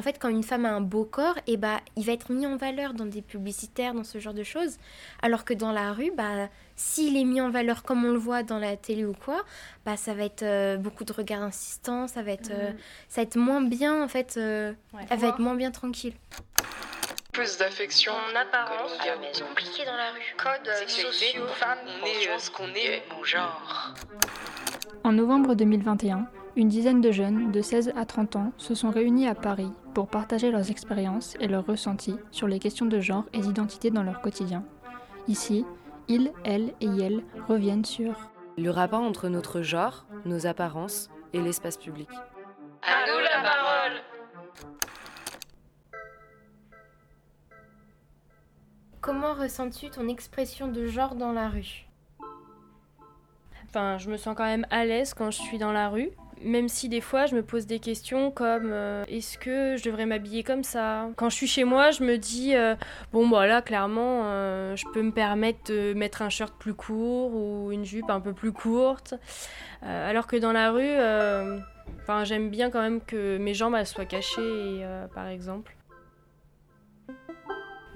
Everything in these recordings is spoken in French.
en fait, quand une femme a un beau corps, et bah, il va être mis en valeur dans des publicitaires, dans ce genre de choses. Alors que dans la rue, bah, s'il est mis en valeur comme on le voit dans la télé ou quoi, bah, ça va être euh, beaucoup de regards insistants, ça va être, euh, ça va être moins bien, en fait, euh, elle va être moins bien tranquille. Plus d'affection. En apparence, mais compliqué dans la rue. Code Sexualité, sociaux, femmes, on est euh, ce qu'on est, mon genre. En novembre 2021, une dizaine de jeunes de 16 à 30 ans se sont réunis à Paris pour partager leurs expériences et leurs ressentis sur les questions de genre et d'identité dans leur quotidien. Ici, ils, elles et elles reviennent sur Le rapport entre notre genre, nos apparences et l'espace public. À nous la parole. Comment ressens-tu ton expression de genre dans la rue? Enfin, je me sens quand même à l'aise quand je suis dans la rue. Même si des fois je me pose des questions comme euh, est-ce que je devrais m'habiller comme ça? Quand je suis chez moi, je me dis euh, bon bah là clairement euh, je peux me permettre de mettre un shirt plus court ou une jupe un peu plus courte. Alors que dans la rue, j'aime bien quand même que mes jambes soient cachées par exemple.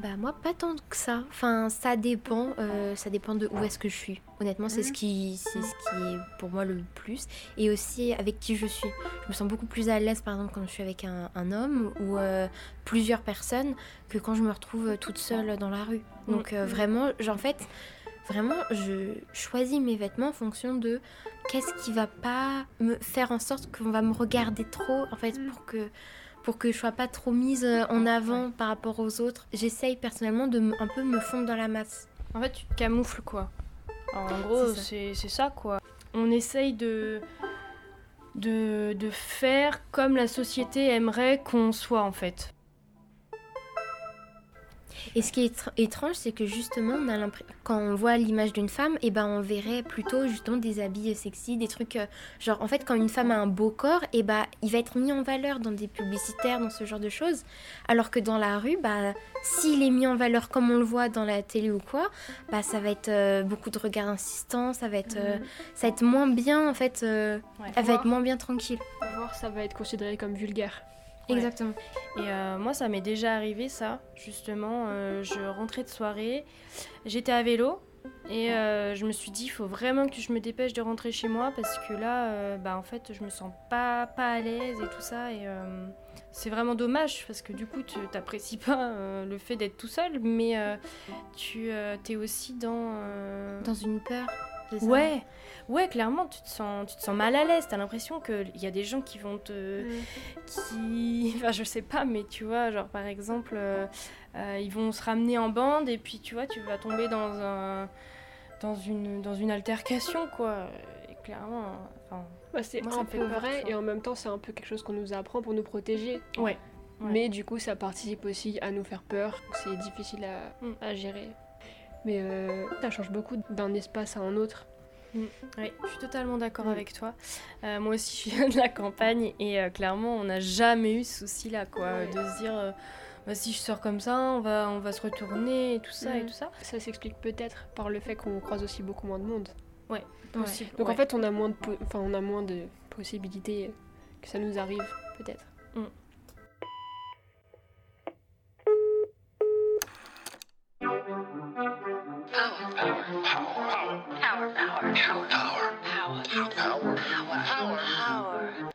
Bah moi pas tant que ça. Enfin ça dépend, euh, ça dépend de où est-ce que je suis. Honnêtement c'est ce qui c'est ce qui est pour moi le plus et aussi avec qui je suis. Je me sens beaucoup plus à l'aise par exemple quand je suis avec un, un homme ou euh, plusieurs personnes que quand je me retrouve euh, toute seule dans la rue. Donc euh, vraiment, j'- en fait vraiment je choisis mes vêtements en fonction de qu'est-ce qui va pas me faire en sorte qu'on va me regarder trop en fait pour que pour que je sois pas trop mise euh, en avant par rapport aux autres. J'essaye personnellement de me- un peu me fondre dans la masse. En fait, tu te camoufles quoi. En gros, C'est ça. c'est c'est ça quoi. On essaye de, de, de faire comme la société aimerait qu'on soit en fait. Et ce qui est étr- étrange, c'est que justement, on a l'impression quand on voit l'image d'une femme, et ben on verrait plutôt justement des habits euh, sexy, des trucs euh, genre en fait quand une femme a un beau corps, et ben il va être mis en valeur dans des publicitaires, dans ce genre de choses. Alors que dans la rue, bah s'il est mis en valeur comme on le voit dans la télé ou quoi, bah ça va être euh, beaucoup de regards insistants, ça va être euh, ça va être moins bien en fait, euh, elle va être moins bien tranquille. Voir, ça va être considéré comme vulgaire. Ouais. Exactement. Et euh, moi, ça m'est déjà arrivé, ça, justement. euh, je rentrais de soirée, j'étais à vélo, et euh, je me suis dit, il faut vraiment que je me dépêche de rentrer chez moi, parce que là, bah, en fait, je me sens pas, pas à l'aise et tout ça. Et c'est vraiment dommage, parce que du coup, tu t'apprécies pas le fait d'être tout seul, mais tu es aussi dans. Dans une peur. Ça Ouais, ouais, clairement, tu te sens, tu te sens mal à l'aise. T'as l'impression qu'il y a des gens qui vont te. qui. Enfin, je sais pas, mais tu vois, genre par exemple, euh, euh, ils vont se ramener en bande et puis tu vois, tu vas tomber dans un. dans une, dans une altercation, quoi. Et clairement, enfin. Bah, c'est un peu peur, vrai et en même temps c'est un peu quelque chose qu'on nous apprend pour nous protéger. Ouais. Ouais. Mais du coup ça participe aussi à nous faire peur. C'est difficile à, Mm. à gérer. Mais euh, ça change beaucoup d'un espace à un autre. Oui, je suis totalement d'accord Mm. avec toi. Euh, moi aussi, je viens de la campagne et euh, clairement, on n'a jamais eu ce souci-là, quoi, Ouais. de se dire, euh, bah, si je sors comme ça, on va, on va se retourner et tout ça et Mm. tout ça. Ça s'explique peut-être par le fait qu'on croise aussi beaucoup moins de monde. Possible. Donc ouais. en fait on a moins de, enfin, on a moins de possibilités que ça nous arrive peut-être. Mm. Power. Power. Power. Power. Power. Power. Power. Power. Power.